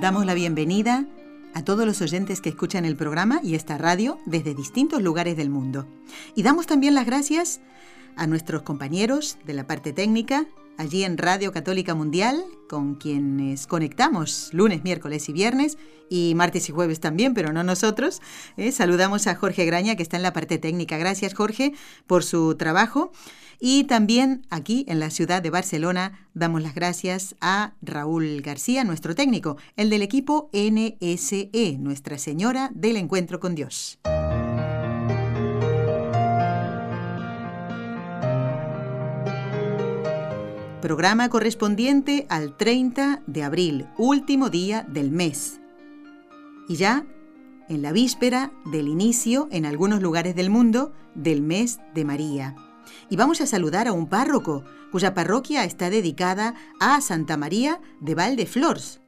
Damos la bienvenida a todos los oyentes que escuchan el programa y esta radio desde distintos lugares del mundo. Y damos también las gracias a nuestros compañeros de la parte técnica, allí en Radio Católica Mundial, con quienes conectamos lunes, miércoles y viernes, y martes y jueves también, pero no nosotros. ¿eh? Saludamos a Jorge Graña, que está en la parte técnica. Gracias, Jorge, por su trabajo. Y también aquí en la ciudad de Barcelona damos las gracias a Raúl García, nuestro técnico, el del equipo NSE, Nuestra Señora del Encuentro con Dios. Programa correspondiente al 30 de abril, último día del mes. Y ya en la víspera del inicio, en algunos lugares del mundo, del mes de María y vamos a saludar a un párroco cuya parroquia está dedicada a Santa María de Valdeflors.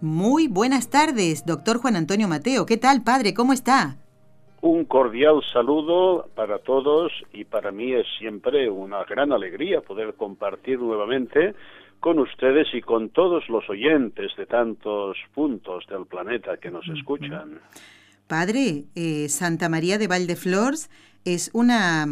Muy buenas tardes, doctor Juan Antonio Mateo. ¿Qué tal, padre? ¿Cómo está? Un cordial saludo para todos y para mí es siempre una gran alegría poder compartir nuevamente con ustedes y con todos los oyentes de tantos puntos del planeta que nos escuchan. Padre, eh, Santa María de Valdeflors es una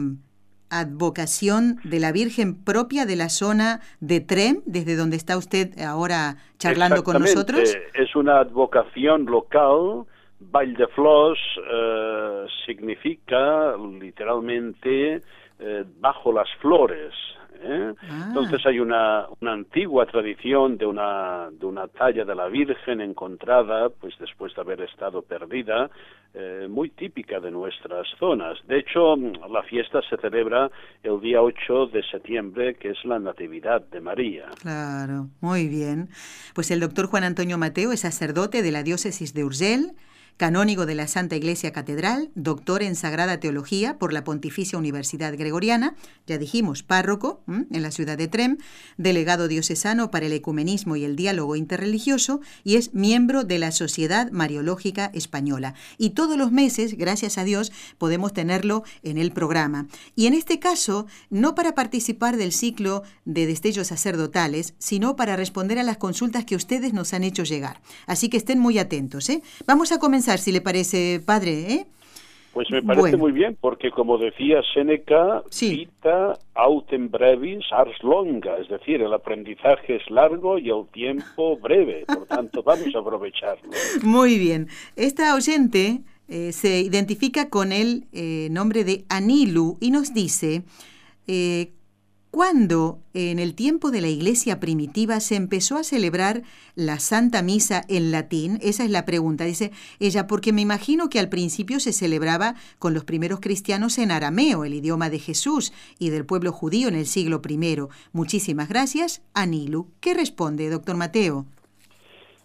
advocación de la Virgen propia de la zona de Trem, desde donde está usted ahora charlando con nosotros? Es una advocación local. Valle de Flos eh, significa literalmente eh, bajo las flores. ¿eh? Ah. Entonces hay una, una, antigua tradición de una, de una talla de la Virgen encontrada, pues después de haber estado perdida, eh, muy típica de nuestras zonas. De hecho, la fiesta se celebra el día 8 de septiembre, que es la Natividad de María. Claro, muy bien. Pues el doctor Juan Antonio Mateo es sacerdote de la diócesis de Urgel canónigo de la Santa Iglesia Catedral, doctor en Sagrada Teología por la Pontificia Universidad Gregoriana, ya dijimos, párroco en la ciudad de Trem, delegado diocesano para el ecumenismo y el diálogo interreligioso y es miembro de la Sociedad Mariológica Española. Y todos los meses, gracias a Dios, podemos tenerlo en el programa. Y en este caso, no para participar del ciclo de destellos sacerdotales, sino para responder a las consultas que ustedes nos han hecho llegar. Así que estén muy atentos. ¿eh? Vamos a comenzar si le parece, padre, ¿eh? Pues me parece muy bien, porque como decía Seneca, vita autem brevis ars longa, es decir, el aprendizaje es largo y el tiempo breve, por tanto vamos a aprovecharlo. Muy bien. Esta oyente eh, se identifica con el eh, nombre de Anilu y nos dice, eh, ¿Cuándo, en el tiempo de la iglesia primitiva, se empezó a celebrar la Santa Misa en latín? Esa es la pregunta, dice ella, porque me imagino que al principio se celebraba con los primeros cristianos en arameo, el idioma de Jesús y del pueblo judío en el siglo I. Muchísimas gracias, Anilu. ¿Qué responde, doctor Mateo?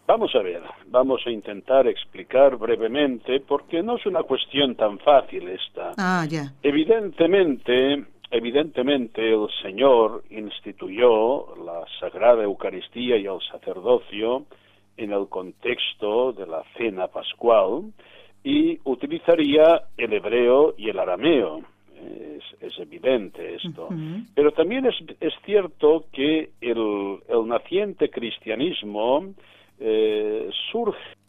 Vamos a ver, vamos a intentar explicar brevemente, porque no es una cuestión tan fácil esta. Ah, ya. Evidentemente, Evidentemente el Señor instituyó la Sagrada Eucaristía y el sacerdocio en el contexto de la cena pascual y utilizaría el hebreo y el arameo. Es, evidente esto. Pero también es, es, cierto que el, el naciente cristianismo eh, surge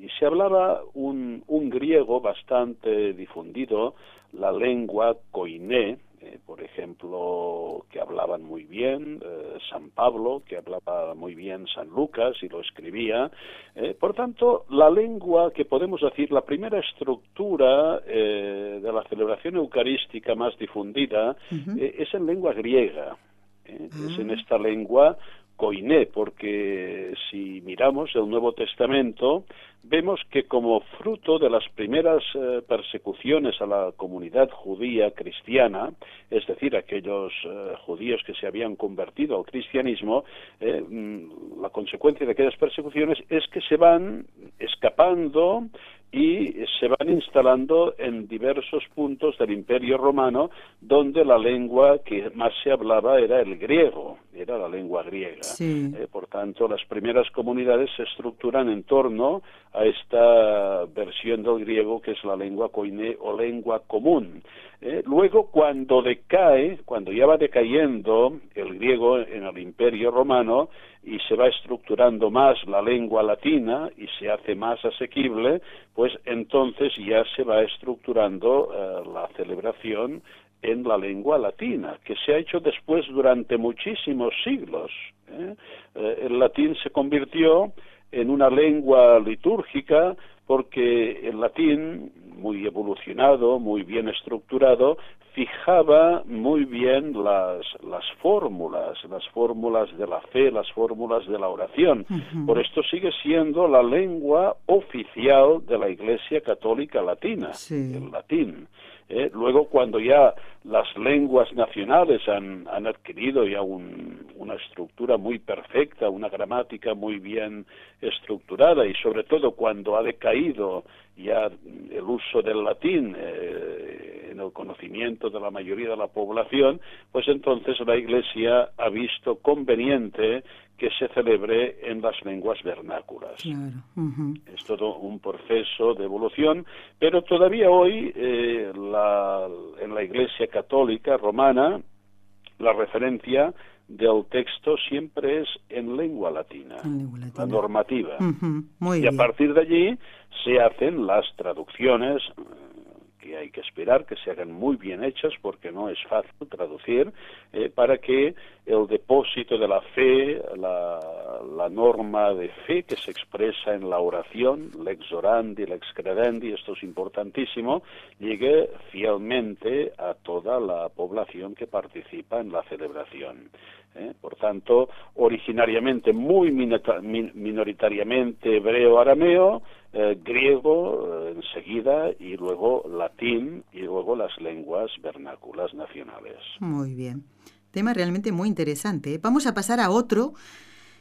y se hablaba un, un, griego bastante difundido, la lengua koiné, eh, por ejemplo, que hablaban muy bien eh, San Pablo, que hablaba muy bien San Lucas y lo escribía. Eh, por tanto, la lengua que podemos decir, la primera estructura de la celebración eucarística más difundida es en lengua griega. Es en ah. esta lengua koiné, porque si miramos el Nuevo Testamento, vemos que como fruto de las primeras eh, persecuciones a la comunidad judía cristiana, es decir, aquellos eh, judíos que se habían convertido al cristianismo, eh, mm, la consecuencia de aquellas persecuciones es que se van escapando y se van instalando en diversos puntos del Imperio Romano donde la lengua que más se hablaba era el griego, era la lengua griega. Eh, por tanto, las primeras comunidades se estructuran en torno a esta versión del griego que es la lengua koiné o lengua común. Eh, luego, cuando decae, cuando ya va decayendo el griego en el Imperio Romano y se va estructurando más la lengua latina y se hace más asequible, pues entonces ya se va estructurando eh, la celebración en la lengua latina, que se ha hecho después durante muchísimos siglos. ¿eh? el latín se convirtió en una lengua litúrgica porque el latín, muy evolucionado, muy bien estructurado, fijaba muy bien las, las fórmulas, las fórmulas de la fe, las fórmulas de la oración. Por esto sigue siendo la lengua oficial de la Iglesia Católica Latina, el latín. ¿Eh? luego, cuando ya las lenguas nacionales han, han adquirido ya una estructura muy perfecta, una gramática muy bien estructurada y sobre todo cuando ha decaído ya el uso del latín eh, en el conocimiento de la mayoría de la población, pues entonces la Iglesia ha visto conveniente que se celebre en las lenguas vernáculas. Es todo un proceso de evolución, pero todavía hoy eh, en la Iglesia católica romana la referencia del texto siempre es en lengua latina, la normativa. y a partir de allí se hacen las traducciones que hay que esperar que se hagan muy bien hechas porque no es fácil traducir eh, para que el depósito de la fe, la, norma de fe que se expresa en la oración, lex orandi, lex credendi, esto es importantísimo, llegue fielmente a toda la población que participa en la celebración. ¿Eh? Por tanto, originariamente muy minoritariamente hebreo-arameo, eh, griego eh, enseguida y luego latín y luego las lenguas vernáculas nacionales. Muy bien. Tema realmente muy interesante. Vamos a pasar a otro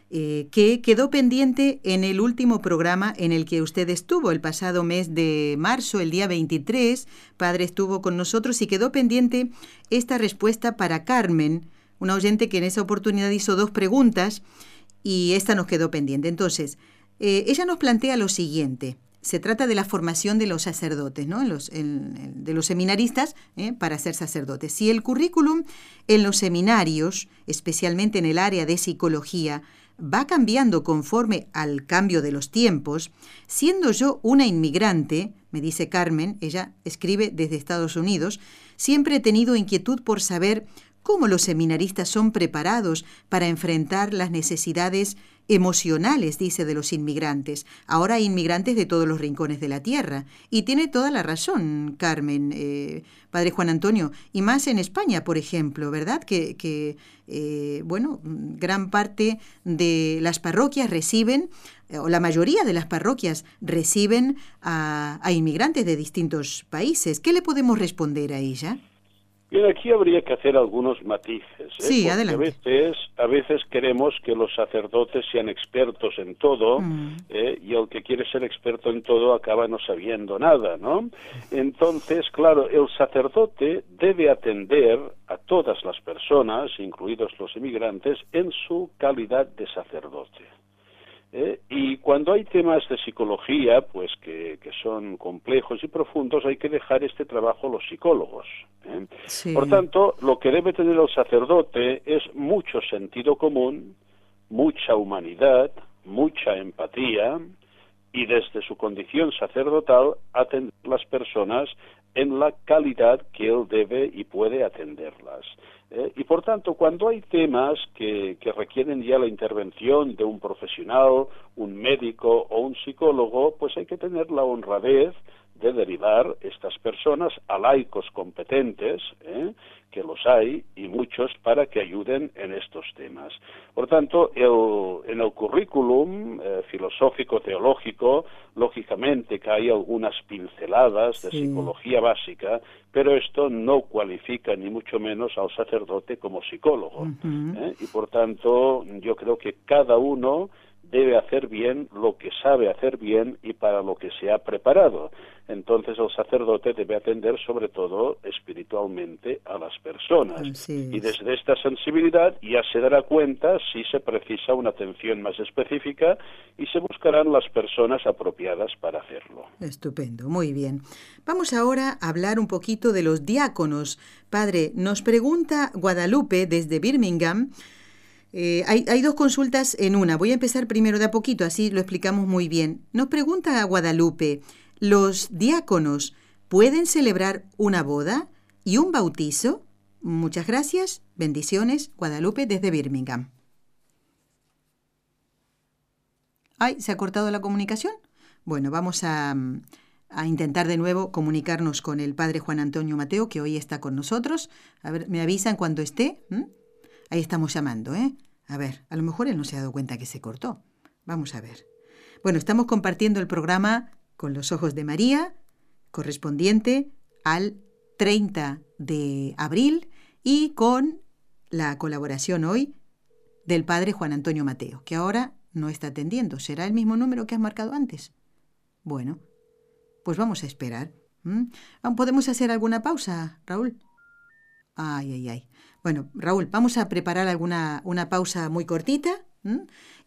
que quedó pendiente en el último programa en el que usted estuvo el pasado mes de marzo, el día 23. Padre estuvo con nosotros y quedó pendiente esta respuesta para Carmen una oyente que en esa oportunidad hizo dos preguntas y esta nos quedó pendiente. Entonces, eh, ella nos plantea lo siguiente. Se trata de la formación de los sacerdotes, ¿no? Los, de los seminaristas ¿eh? para ser sacerdotes. Si el currículum en los seminarios, especialmente en el área de psicología, va cambiando conforme al cambio de los tiempos, siendo yo una inmigrante, me dice Carmen, ella escribe desde Estados Unidos, siempre he tenido inquietud por saber cómo los seminaristas son preparados para enfrentar las necesidades emocionales, dice, de los inmigrantes. Ahora hay inmigrantes de todos los rincones de la tierra. Y tiene toda la razón, Carmen, eh, Padre Juan Antonio, y más en España, por ejemplo, ¿verdad? Que, eh, bueno, gran parte de las parroquias reciben, eh, o la mayoría de las parroquias reciben a inmigrantes de distintos países. ¿Qué le podemos responder a ella? Bien, aquí habría que hacer algunos matices. ¿eh? Sí, adelante. A veces, a veces queremos que los sacerdotes sean expertos en todo mm. ¿eh? y el que quiere ser experto en todo acaba no sabiendo nada, ¿no? Entonces, claro, el sacerdote debe atender a todas las personas, incluidos los inmigrantes, en su calidad de sacerdote. ¿Eh? Y cuando hay temas de psicología, pues que, son complejos y profundos, hay que dejar este trabajo a los psicólogos. ¿eh? Por tanto, lo que debe tener el sacerdote es mucho sentido común, mucha humanidad, mucha empatía y desde su condición sacerdotal atender a las personas en la calidad que él debe y puede atenderlas. ¿eh? y por tanto, cuando hay temas que, que, requieren ya la intervención de un profesional, un médico o un psicólogo, pues hay que tener la honradez de derivar estas personas a laicos competentes, ¿eh? que los hay y muchos para que ayuden en estos temas. Por tanto, en el currículum eh, filosófico teológico, lógicamente que hay algunas pinceladas de psicología básica, pero esto no cualifica ni mucho menos al sacerdote como psicólogo. ¿eh? Y por tanto, yo creo que cada uno debe hacer bien lo que sabe hacer bien y para lo que se ha preparado. Entonces el sacerdote debe atender sobre todo espiritualmente a las personas. Y desde esta sensibilidad ya se dará cuenta si se precisa una atención más específica y se buscarán las personas apropiadas para hacerlo. Estupendo, muy bien. Vamos ahora a hablar un poquito de los diáconos. Padre, nos pregunta Guadalupe desde Birmingham eh, hay, dos consultas en una. Voy a empezar primero de a poquito, así lo explicamos muy bien. Nos pregunta a Guadalupe, ¿los diáconos pueden celebrar una boda y un bautizo? Muchas gracias. Bendiciones, Guadalupe, desde Birmingham. Ay, ¿se ha cortado la comunicación? Bueno, vamos a, a, intentar de nuevo comunicarnos con el padre Juan Antonio Mateo, que hoy está con nosotros. A ver, me avisan cuando esté. Ahí estamos llamando, ¿eh? A ver, a lo mejor él no se ha dado cuenta que se cortó. Vamos a ver. Bueno, estamos compartiendo el programa con los ojos de María, correspondiente al 30 de abril, y con la colaboración hoy del padre Juan Antonio Mateo, que ahora no está atendiendo. ¿Será el mismo número que has marcado antes? Bueno, pues vamos a esperar. ¿Podemos hacer alguna pausa, Raúl? Ay, ay, ay. Bueno, Raúl, vamos a preparar alguna una pausa muy cortita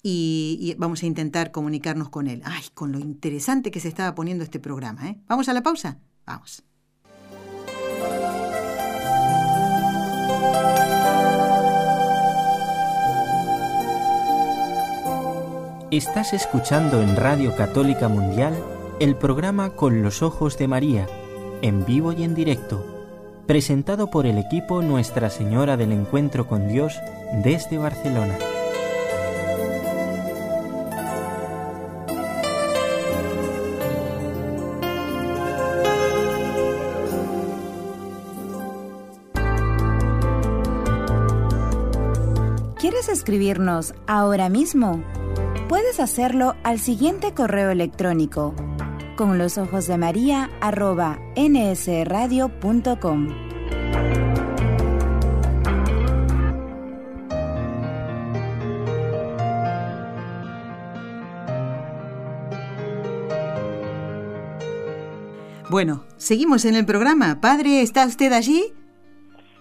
y, vamos a intentar comunicarnos con él. Ay, con lo interesante que se estaba poniendo este programa. ¿eh? ¿Vamos a la pausa? Vamos. Estás escuchando en Radio Católica Mundial el programa Con los Ojos de María, en vivo y en directo presentado por el equipo Nuestra Señora del Encuentro con Dios desde Barcelona. ¿Quieres escribirnos ahora mismo? Puedes hacerlo al siguiente correo electrónico con los ojos de María arroba nsradio.com. Bueno, seguimos en el programa. Padre, ¿está usted allí?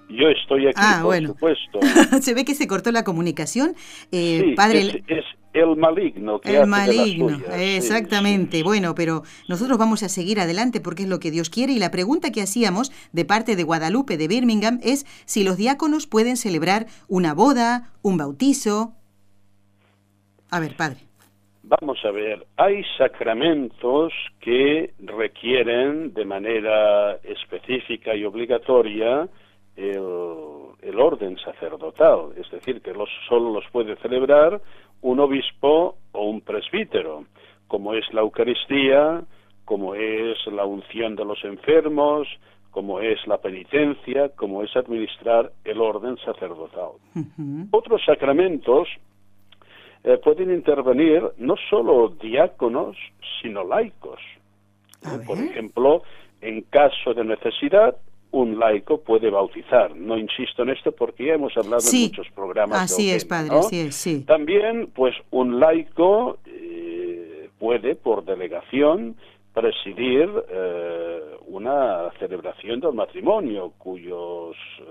Yo estoy aquí, ah, por supuesto. Se ve que se cortó la comunicación. Eh, padre, el maligno que el maligno, exactamente. Bueno, pero nosotros vamos a seguir adelante porque es lo que Dios quiere y la pregunta que hacíamos de parte de Guadalupe de Birmingham es si los diáconos pueden celebrar una boda, un bautizo. A ver, padre. Vamos a ver, hay sacramentos que requieren de manera específica y obligatoria el, el orden sacerdotal, es decir, que los, solo los puede celebrar un obispo o un presbítero, como es la Eucaristía, como es la unción de los enfermos, como es la penitencia, como es administrar el orden sacerdotal. Otros sacramentos eh, pueden intervenir no solo diáconos, sino laicos. Por ejemplo, en caso de necesidad, un laico puede bautizar. No insisto en esto porque ya hemos hablado en muchos programas. Así es, padre, así es, sí. También, pues, un laico eh, puede, por delegación, presidir eh, una celebración del matrimonio cuyos eh,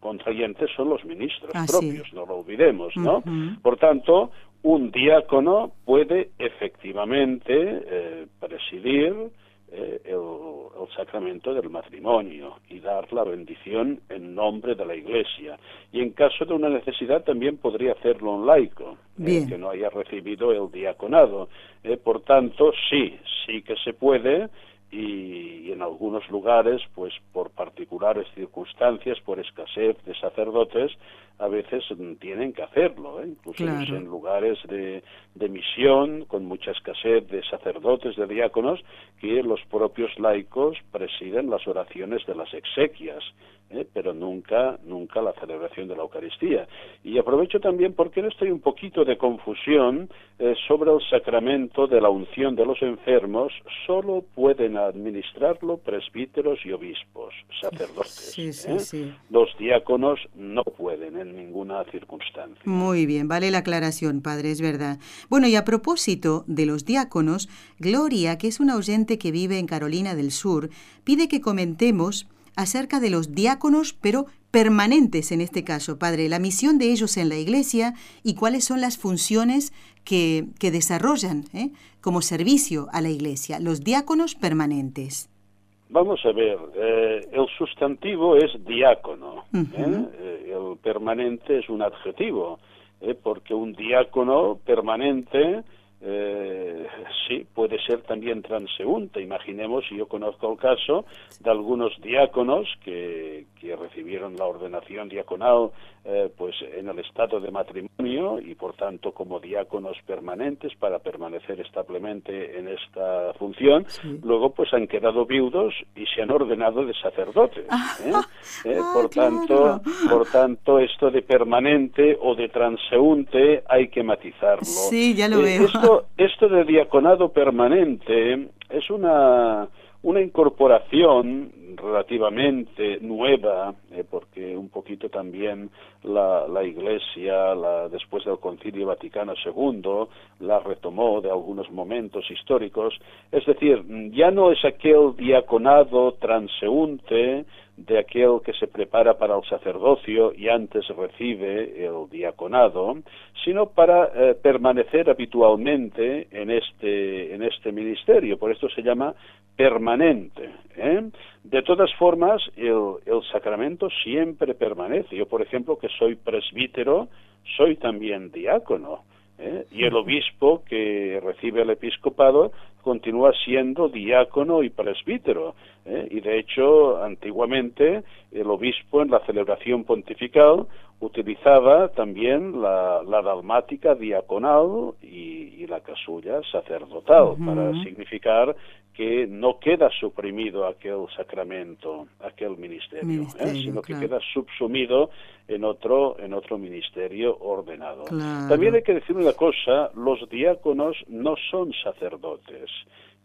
contrayentes son los ministros propios, no lo olvidemos, ¿no? Por tanto, un diácono puede efectivamente presidir eh, el, sacramento del matrimonio y dar la bendición en nombre de la Iglesia. Y en caso de una necesidad también podría hacerlo un laico, eh, que no haya recibido el diaconado. Eh, por tanto, sí, sí que se puede y, en algunos lugares, pues por particulares circunstancias, por escasez de sacerdotes, a veces tienen que hacerlo, ¿eh? incluso en lugares de, de, misión, con mucha escasez de sacerdotes, de diáconos, que los propios laicos presiden las oraciones de las exequias. ¿Eh? pero nunca, nunca la celebración de la Eucaristía. Y aprovecho también porque no estoy un poquito de confusión eh, sobre el sacramento de la unción de los enfermos, solo pueden administrarlo presbíteros y obispos, sacerdotes. ¿eh? Los diáconos no pueden en ninguna circunstancia. Muy bien, vale la aclaración, padre, es verdad. Bueno, y a propósito de los diáconos, Gloria, que es una oyente que vive en Carolina del Sur, pide que comentemos acerca de los diáconos, pero permanentes en este caso, Padre, la misión de ellos en la iglesia y cuáles son las funciones que, que desarrollan ¿eh? como servicio a la iglesia, los diáconos permanentes. Vamos a ver, eh, el sustantivo es diácono, ¿eh? el permanente es un adjetivo, porque un diácono permanente eh, sí, puede ser también transeúnte. Imaginemos, y yo conozco el caso de algunos diáconos que, que recibieron la ordenación diaconal eh, pues en el estado de matrimonio y por tanto como diáconos permanentes para permanecer establemente en esta función, luego pues han quedado viudos y se han ordenado de sacerdotes. Ah, ¿eh? ¿Eh? Ah, por tanto, por tanto esto de permanente o de transeúnte hay que matizarlo. Sí, ya lo veo. Esto, esto de diaconado permanente es una una incorporación relativamente nueva, eh, porque un poquito también la, la Iglesia, la, después del Concilio Vaticano II, la retomó de algunos momentos históricos. Es decir, ya no es aquel diaconado transeúnte de aquel que se prepara para el sacerdocio y antes recibe el diaconado, sino para eh, permanecer habitualmente en este, en este ministerio. Por esto se llama permanente. ¿eh? De todas formas, el, el sacramento siempre permanece. Yo, por ejemplo, que soy presbítero, soy también diácono. ¿Eh? y el obispo que recibe el episcopado continúa siendo diácono y presbítero. ¿eh? Y de hecho, antiguamente, el obispo en la celebración pontifical utilizaba también la, dalmática diaconal y, la casulla sacerdotal para significar que no queda suprimido aquel sacramento, aquel ministerio, ¿eh? sino que queda subsumido en otro, en otro ministerio ordenado. También hay que decir una cosa, los diáconos no son sacerdotes.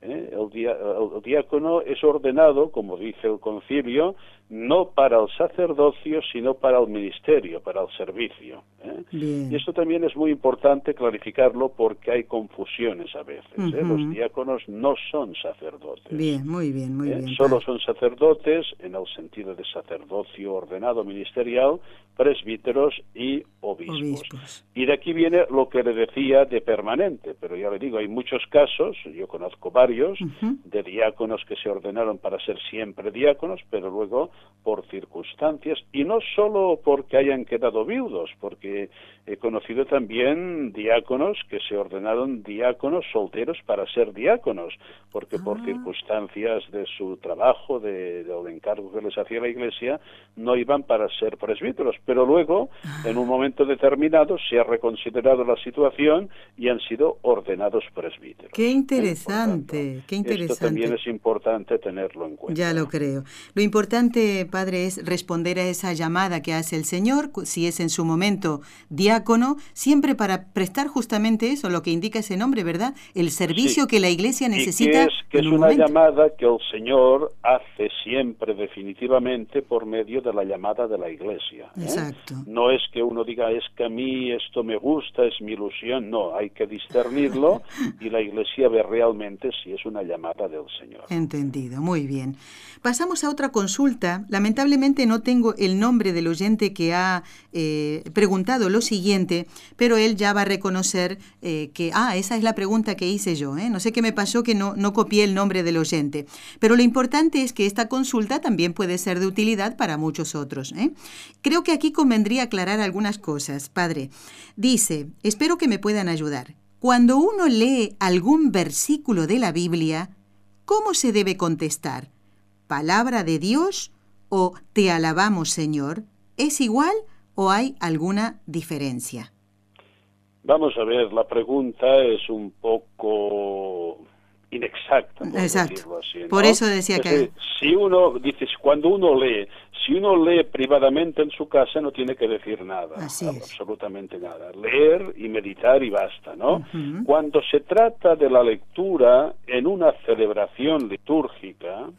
¿eh? el, diácono es ordenado, como dice el concilio, no para el sacerdocio, sino para el ministerio, para el servicio. ¿eh? Y esto también es muy importante clarificarlo porque hay confusiones a veces. ¿eh? Los diáconos no son sacerdotes. Bien, muy bien, muy bien. Solo son sacerdotes en el sentido de sacerdocio ordenado ministerial, presbíteros y obispos. Y de aquí viene lo que le decía de permanente, pero ya le digo, hay muchos casos, yo conozco varios, de diáconos que se ordenaron para ser siempre diáconos, pero luego por circunstancias y no solo porque hayan quedado viudos, porque he conocido también diáconos que se ordenaron diáconos solteros para ser diáconos, porque por ah. circunstancias de su trabajo, de, de, encargo que les hacía la Iglesia, no iban para ser presbíteros, pero luego, en un momento determinado, se ha reconsiderado la situación y han sido ordenados presbíteros. Qué interesante, qué interesante. Esto también es importante tenerlo en cuenta. Ya lo creo. Lo importante Padre, es responder a esa llamada que hace el Señor, si es en su momento diácono, siempre para prestar justamente eso, lo que indica ese nombre, ¿verdad? El servicio que la Iglesia necesita. que es, una llamada que el Señor hace siempre definitivamente por medio de la llamada de la Iglesia. ¿eh? Exacto. No es que uno diga, es que a mí esto me gusta, es mi ilusión, no, hay que discernirlo y la Iglesia ve realmente si es una llamada del Señor. Entendido, muy bien. Pasamos a otra consulta. Lamentablemente no tengo el nombre del oyente que ha eh, preguntado lo siguiente, pero él ya va a reconocer eh, que, ah, esa es la pregunta que hice yo. ¿eh? No sé qué me pasó que no, no copié el nombre del oyente. Pero lo importante es que esta consulta también puede ser de utilidad para muchos otros. Creo que aquí convendría aclarar algunas cosas. Padre, dice, espero que me puedan ayudar. Cuando uno lee algún versículo de la Biblia, ¿cómo se debe contestar? ¿Palabra de Dios o te alabamos Señor? ¿Es igual o hay alguna diferencia? Vamos a ver, la pregunta es un poco inexacta. Por Exacto. Así, Por eso decía que... Si uno, dice, cuando uno lee, si uno lee privadamente en su casa no tiene que decir nada, absolutamente nada. Leer y meditar y basta, ¿no? Cuando se trata de la lectura en una celebración litúrgica,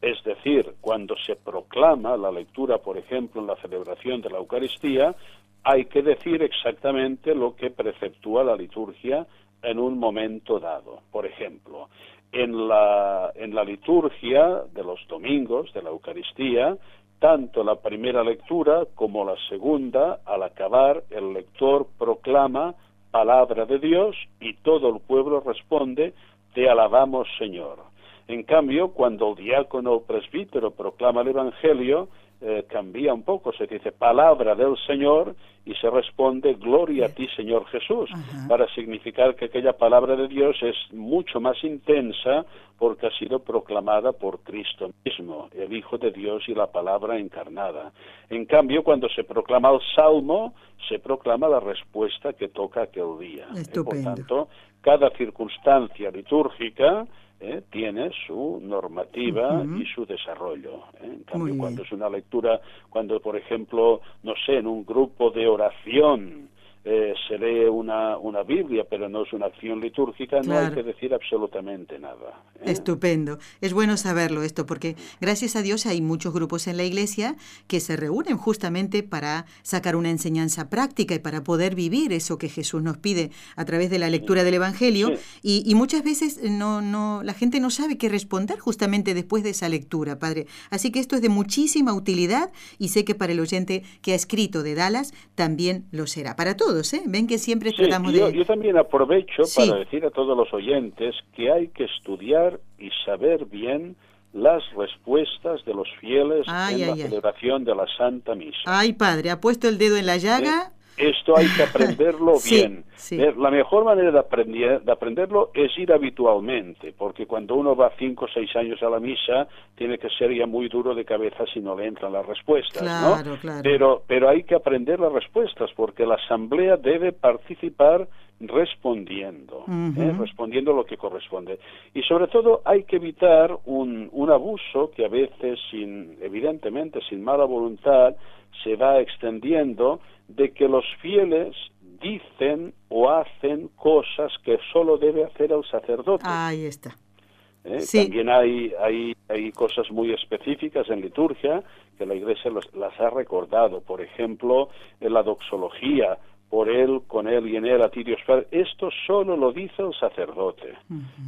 es decir, cuando se proclama la lectura, por ejemplo, en la celebración de la Eucaristía, hay que decir exactamente lo que preceptúa la liturgia en un momento dado. Por ejemplo, en la, en la liturgia de los domingos de la Eucaristía, tanto la primera lectura como la segunda, al acabar, el lector proclama palabra de Dios y todo el pueblo responde, te alabamos Señor. En cambio, cuando el diácono o presbítero proclama el Evangelio, eh, cambia un poco, se dice palabra del Señor y se responde gloria a ti Señor Jesús, para significar que aquella palabra de Dios es mucho más intensa porque ha sido proclamada por Cristo mismo, el Hijo de Dios y la palabra encarnada. En cambio, cuando se proclama el Salmo, se proclama la respuesta que toca aquel día. Por tanto, cada circunstancia litúrgica ¿eh? tiene su normativa y su desarrollo. ¿eh? En cambio, cuando es una lectura, cuando por ejemplo, no sé, en un grupo de oración eh, se lee una, una Biblia, pero no es una acción litúrgica, no hay que decir absolutamente nada. ¿eh? Estupendo. Es bueno saberlo esto, porque gracias a Dios hay muchos grupos en la iglesia que se reúnen justamente para sacar una enseñanza práctica y para poder vivir eso que Jesús nos pide a través de la lectura del Evangelio. Y, y, muchas veces no, no, la gente no sabe qué responder justamente después de esa lectura, Padre. Así que esto es de muchísima utilidad y sé que para el oyente que ha escrito de Dallas también lo será. Para todos ¿eh? Ven que siempre tratamos yo, de... Yo también aprovecho para decir a todos los oyentes que hay que estudiar y saber bien las respuestas de los fieles en la celebración de la Santa Misa. Ay, padre, ha puesto el dedo en la llaga. Esto hay que aprenderlo bien. Eh, la mejor manera de, aprender, de aprenderlo es ir habitualmente, porque cuando uno va cinco o seis años a la misa, tiene que ser ya muy duro de cabeza si no le entran las respuestas, ¿no? Pero, pero hay que aprender las respuestas, porque la asamblea debe participar respondiendo, ¿eh? respondiendo lo que corresponde. Y sobre todo hay que evitar un, un abuso que a veces, sin, evidentemente, sin mala voluntad, se va extendiendo de que los fieles dicen o hacen cosas que solo debe hacer el sacerdote. Ahí está. ¿Eh? También hay, hay, hay cosas muy específicas en liturgia que la Iglesia las ha recordado. Por ejemplo, en la doxología, por él, con él y en él, a ti Dios Padre. Esto solo lo dice el sacerdote.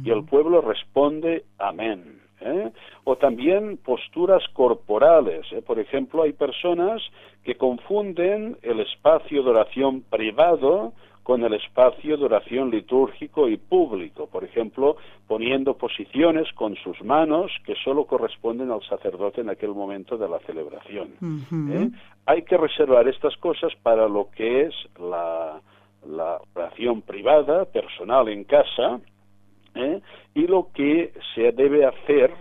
Y el pueblo responde amén. ¿Eh? O también posturas corporales. ¿eh? Por ejemplo, hay personas que confunden el espacio de oración privado con el espacio de oración litúrgico y público, por ejemplo, poniendo posiciones con sus manos que solo corresponden al sacerdote en aquel momento de la celebración. ¿eh? Hay que reservar estas cosas para lo que es la, la oración privada, personal en casa, ¿eh? y lo que se debe hacer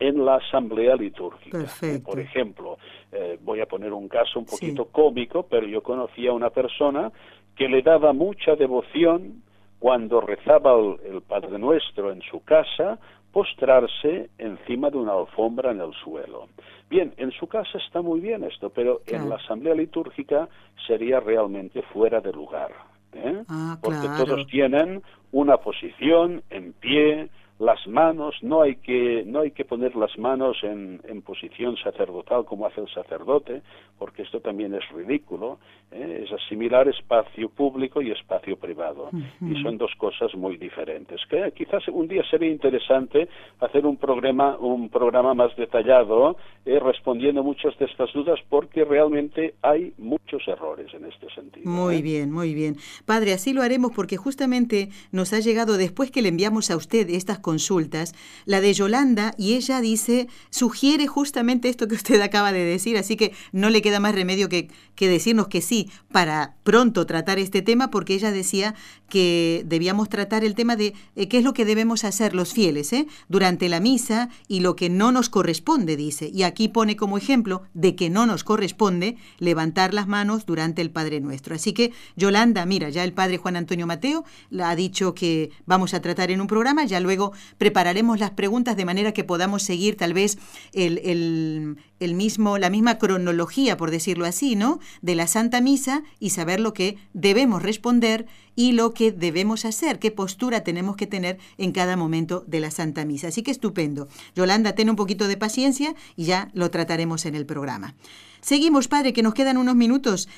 en la asamblea litúrgica. Por ejemplo, eh, voy a poner un caso un poquito cómico, pero yo conocía a una persona que le daba mucha devoción cuando rezaba el, Padre Nuestro en su casa, postrarse encima de una alfombra en el suelo. Bien, en su casa está muy bien esto, pero en la asamblea litúrgica sería realmente fuera de lugar. ¿Eh? Ah, Porque todos tienen una posición en pie, las manos, no hay que, no hay que poner las manos en, en posición sacerdotal como hace el sacerdote, porque esto también es ridículo, ¿eh? es asimilar espacio público y espacio privado, y son dos cosas muy diferentes. Que quizás un día sería interesante hacer un programa, un programa más detallado, ¿eh? respondiendo muchas de estas dudas, porque realmente hay muchos errores en este sentido. Muy ¿eh? bien, muy bien. Padre, así lo haremos porque justamente nos ha llegado después que le enviamos a usted estas consultas, la de Yolanda, y ella dice, sugiere justamente esto que usted acaba de decir, así que no le queda más remedio que, que decirnos que sí, para pronto tratar este tema, porque ella decía que debíamos tratar el tema de eh, qué es lo que debemos hacer los fieles ¿eh? durante la misa y lo que no nos corresponde, dice. Y aquí pone como ejemplo de que no nos corresponde levantar las manos durante el Padre Nuestro. Así que, Yolanda, mira, ya el Padre Juan Antonio Mateo ha dicho que vamos a tratar en un programa, ya luego prepararemos las preguntas de manera que podamos seguir tal vez el, el, el mismo, la misma cronología, por decirlo así, ¿no? De la Santa Misa y saber lo que debemos responder y lo que debemos hacer, qué postura tenemos que tener en cada momento de la Santa Misa. Así que estupendo. Yolanda, ten un poquito de paciencia y ya lo trataremos en el programa. Seguimos, padre, que nos quedan unos minutos.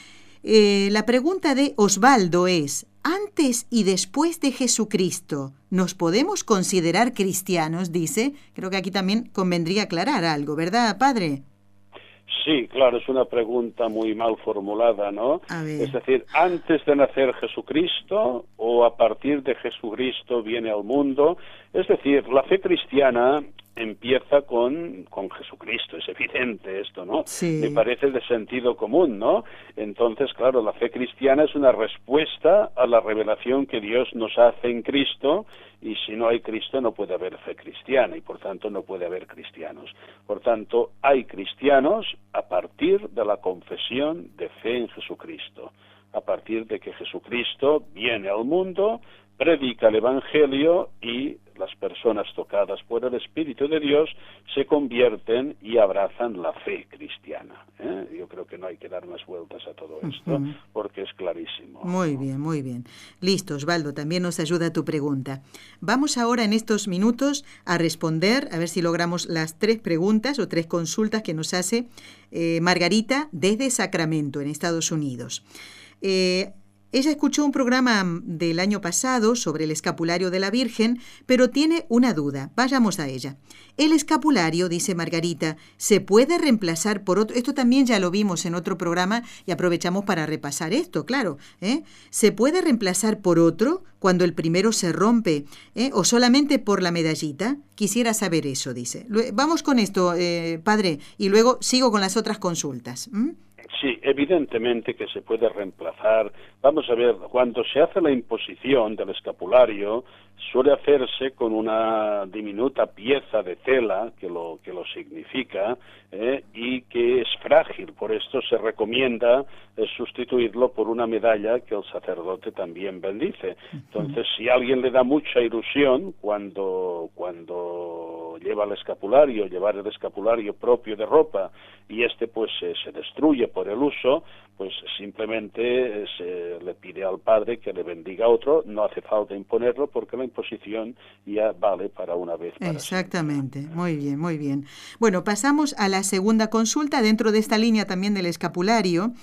Eh, la pregunta de Osvaldo es, antes y después de Jesucristo, ¿nos podemos considerar cristianos? Dice. Creo que aquí también convendría aclarar algo, ¿verdad, padre? Sí, claro, es una pregunta muy mal formulada, ¿no? Es decir, antes de nacer Jesucristo o a partir de Jesucristo viene al mundo. Es decir, la fe cristiana empieza con, con Jesucristo, es evidente esto, ¿no? Me parece de sentido común, ¿no? Entonces, claro, la fe cristiana es una respuesta a la revelación que Dios nos hace en Cristo y si no hay Cristo no puede haber fe cristiana y por tanto no puede haber cristianos. Por tanto, hay cristianos a partir de la confesión de fe en Jesucristo, a partir de que Jesucristo viene al mundo, predica el Evangelio y las personas tocadas por el Espíritu de Dios se convierten y abrazan la fe cristiana. ¿eh? Yo creo que no hay que dar más vueltas a todo esto porque es clarísimo. Muy bien, muy bien. Listo, Osvaldo, también nos ayuda tu pregunta. Vamos ahora en estos minutos a responder, a ver si logramos las tres preguntas o tres consultas que nos hace eh, Margarita desde Sacramento, en Estados Unidos. Eh, ella escuchó un programa del año pasado sobre el escapulario de la Virgen, pero tiene una duda. Vayamos a ella. El escapulario, dice Margarita, se puede reemplazar por otro. Esto también ya lo vimos en otro programa y aprovechamos para repasar esto, claro. ¿eh? ¿Se puede reemplazar por otro cuando el primero se rompe ¿eh? o solamente por la medallita? Quisiera saber eso, dice. Vamos con esto, eh, padre, y luego sigo con las otras consultas. Sí, evidentemente que se puede reemplazar. Vamos a ver, cuando se hace la imposición del escapulario, suele hacerse con una diminuta pieza de tela que lo, que lo significa eh, y que es frágil. Por esto se recomienda eh, sustituirlo por una medalla que el sacerdote también bendice. Entonces, si a alguien le da mucha ilusión cuando, cuando lleva el escapulario, llevar el escapulario propio de ropa y este pues se destruye por el uso, pues simplemente eh, se le pide al padre que le bendiga a otro, no hace falta imponerlo porque la imposición ya vale para una vez. Exactamente, muy bien, muy bien. Bueno, pasamos a la segunda consulta dentro de esta línea también del escapulario.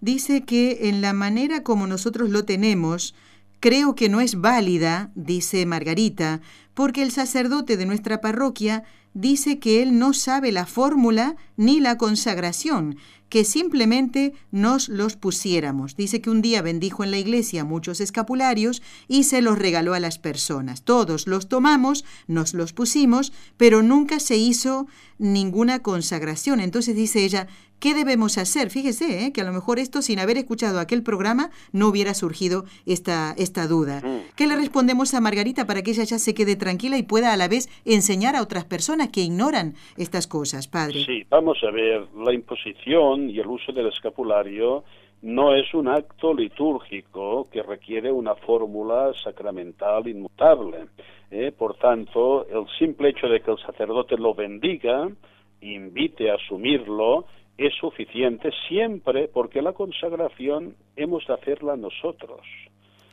Dice que en la manera como nosotros lo tenemos, creo que no es válida, dice Margarita, porque el sacerdote de nuestra parroquia dice que él no sabe la fórmula ni la consagración, que simplemente nos los pusiéramos. Dice que un día bendijo en la iglesia muchos escapularios y se los regaló a las personas. Todos los tomamos, nos los pusimos, pero nunca se hizo ninguna consagración. Entonces dice ella, ¿qué debemos hacer? Fíjese ¿eh? que a lo mejor esto sin haber escuchado aquel programa no hubiera surgido esta, esta duda. Mm. ¿Qué le respondemos a Margarita para que ella ya se quede tranquila y pueda a la vez enseñar a otras personas que ignoran estas cosas, padre? Sí, vamos a ver, la imposición y el uso del escapulario no es un acto litúrgico que requiere una fórmula sacramental inmutable. ¿eh? Por tanto, el simple hecho de que el sacerdote lo bendiga, invite a asumirlo, es suficiente siempre porque la consagración hemos de hacerla nosotros.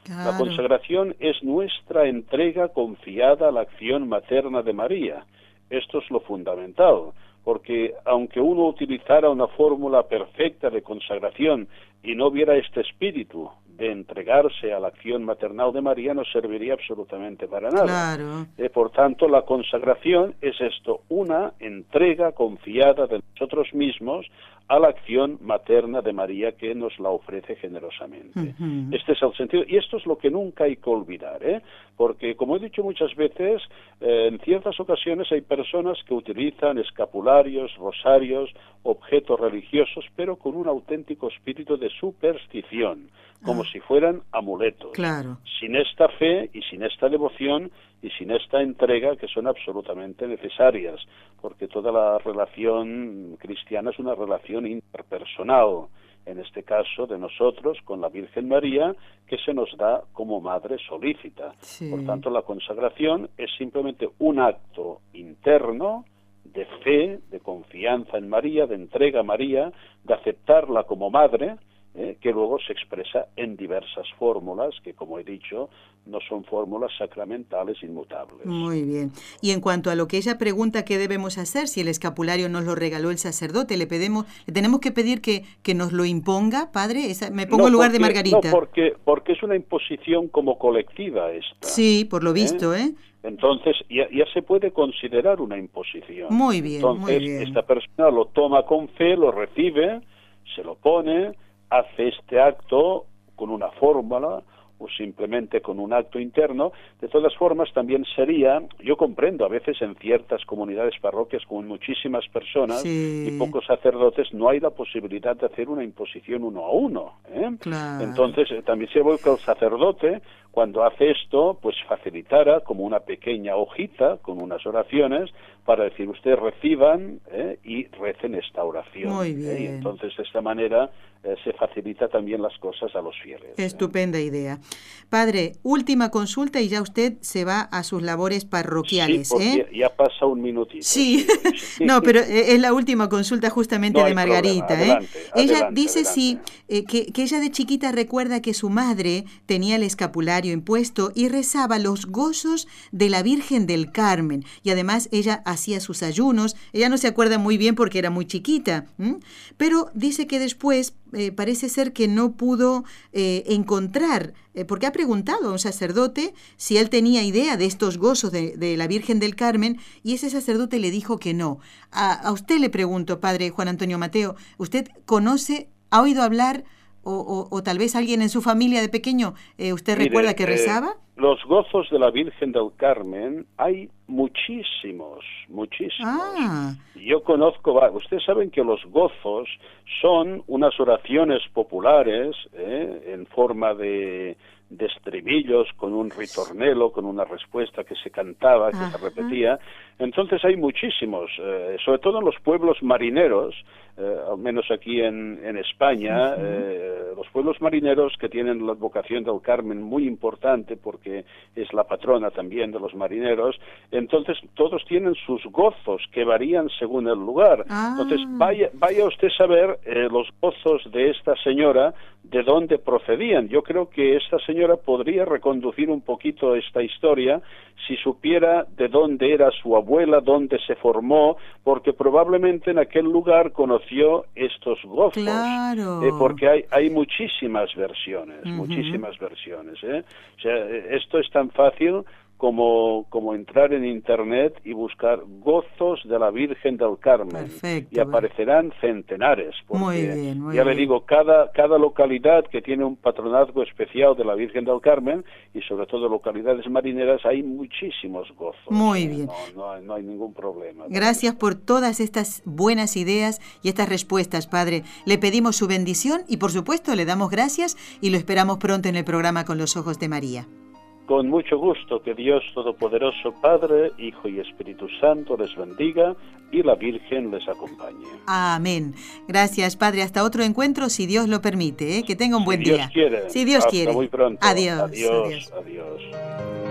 La consagración es nuestra entrega confiada a la acción materna de María. Esto es lo fundamental porque aunque uno utilizara una fórmula perfecta de consagración y no hubiera este espíritu de entregarse a la acción maternal de María, no serviría absolutamente para nada. Eh, por tanto, la consagración es esto, una entrega confiada de nosotros mismos a la acción materna de María que nos la ofrece generosamente. Este es el sentido, y esto es lo que nunca hay que olvidar, ¿eh? porque como he dicho muchas veces, eh, en ciertas ocasiones hay personas que utilizan escapularios, rosarios, objetos religiosos, pero con un auténtico espíritu de superstición, como ah. si fueran amuletos. Claro. Sin esta fe y sin esta devoción y sin esta entrega que son absolutamente necesarias, porque toda la relación cristiana es una relación interpersonal, en este caso de nosotros con la Virgen María, que se nos da como madre solícita. Por tanto, la consagración es simplemente un acto interno de fe, de confianza en María, de entrega a María, de aceptarla como madre, ¿eh? que luego se expresa en diversas fórmulas, que como he dicho, no son fórmulas sacramentales inmutables. Muy bien. Y en cuanto a lo que ella pregunta qué debemos hacer, si el escapulario nos lo regaló el sacerdote, le pedimos, le tenemos que pedir que, que nos lo imponga, padre, me pongo en lugar de Margarita. No, porque, porque es una imposición como colectiva esta. Sí, por lo ¿eh? visto, ¿eh? Entonces ya, ya, se puede considerar una imposición. Muy bien, Entonces, muy bien. esta persona lo toma con fe, lo recibe, se lo pone, hace este acto con una fórmula o simplemente con un acto interno. De todas formas, también sería, yo comprendo, a veces en ciertas comunidades parroquias con muchísimas personas y pocos sacerdotes no hay la posibilidad de hacer una imposición uno a uno. ¿eh? Entonces, eh, también se ve que el sacerdote, cuando hace esto, pues facilitara como una pequeña hojita con unas oraciones para decir, ustedes reciban ¿eh? y recen esta oración. Muy bien. Y entonces, de esta manera, eh, se facilita también las cosas a los fieles. ¿eh? Estupenda idea. Padre, última consulta y ya usted se va a sus labores parroquiales. Sí, ¿eh? ya pasa un minutito. Sí, no, pero es la última consulta justamente de Margarita. ella dice sí, que, que ella de chiquita recuerda que su madre tenía el escapulario impuesto y rezaba los gozos de la Virgen del Carmen. Y además ella hacía sus ayunos. Ella no se acuerda muy bien porque era muy chiquita, pero dice que después eh, parece ser que no pudo eh, encontrar, eh, porque ha preguntado a un sacerdote si él tenía idea de estos gozos de, la Virgen del Carmen y ese sacerdote le dijo que no. A, usted le pregunto, padre Juan Antonio Mateo, ¿usted conoce, ha oído hablar o, tal vez alguien en su familia de pequeño, usted recuerda que rezaba? los gozos de la Virgen del Carmen hay muchísimos, muchísimos. Ah. Yo conozco, ustedes saben que los gozos son unas oraciones populares ¿eh? en forma de, de estribillos, con un ritornelo, con una respuesta que se cantaba, que se repetía. Entonces hay muchísimos, eh, sobre todo en los pueblos marineros, eh, al menos aquí en, en España, eh, los pueblos marineros que tienen la vocación del Carmen muy importante porque es la patrona también de los marineros, entonces todos tienen sus gozos que varían según el lugar. Entonces Ah. vaya, vaya usted a saber los gozos de esta señora, de dónde procedían. Yo creo que esta señora podría reconducir un poquito esta historia si supiera de dónde era su abuela, dónde se formó, porque probablemente en aquel lugar conoció estos gozos. Claro. Eh, porque hay, hay muchísimas versiones, muchísimas versiones. ¿eh? O sea, esto es tan fácil como, como entrar en Internet y buscar gozos de la Virgen del Carmen. Perfecto, y aparecerán centenares. Porque Muy bien, muy ya le digo, cada, cada localidad que tiene un patronazgo especial de la Virgen del Carmen y sobre todo localidades marineras hay muchísimos gozos. Muy ¿eh? bien. No, no hay ningún problema. Gracias por todas estas buenas ideas y estas respuestas, Padre. Le pedimos su bendición y por supuesto le damos gracias y lo esperamos pronto en el programa con los ojos de María. Con mucho gusto que Dios Todopoderoso, Padre, Hijo y Espíritu Santo les bendiga y la Virgen les acompañe. Amén. Gracias, Padre. Hasta otro encuentro, si Dios lo permite. ¿eh? Que tenga un buen si Dios día. quiere. Si Dios Hasta quiere. muy pronto. Adiós. Adiós. adiós. adiós.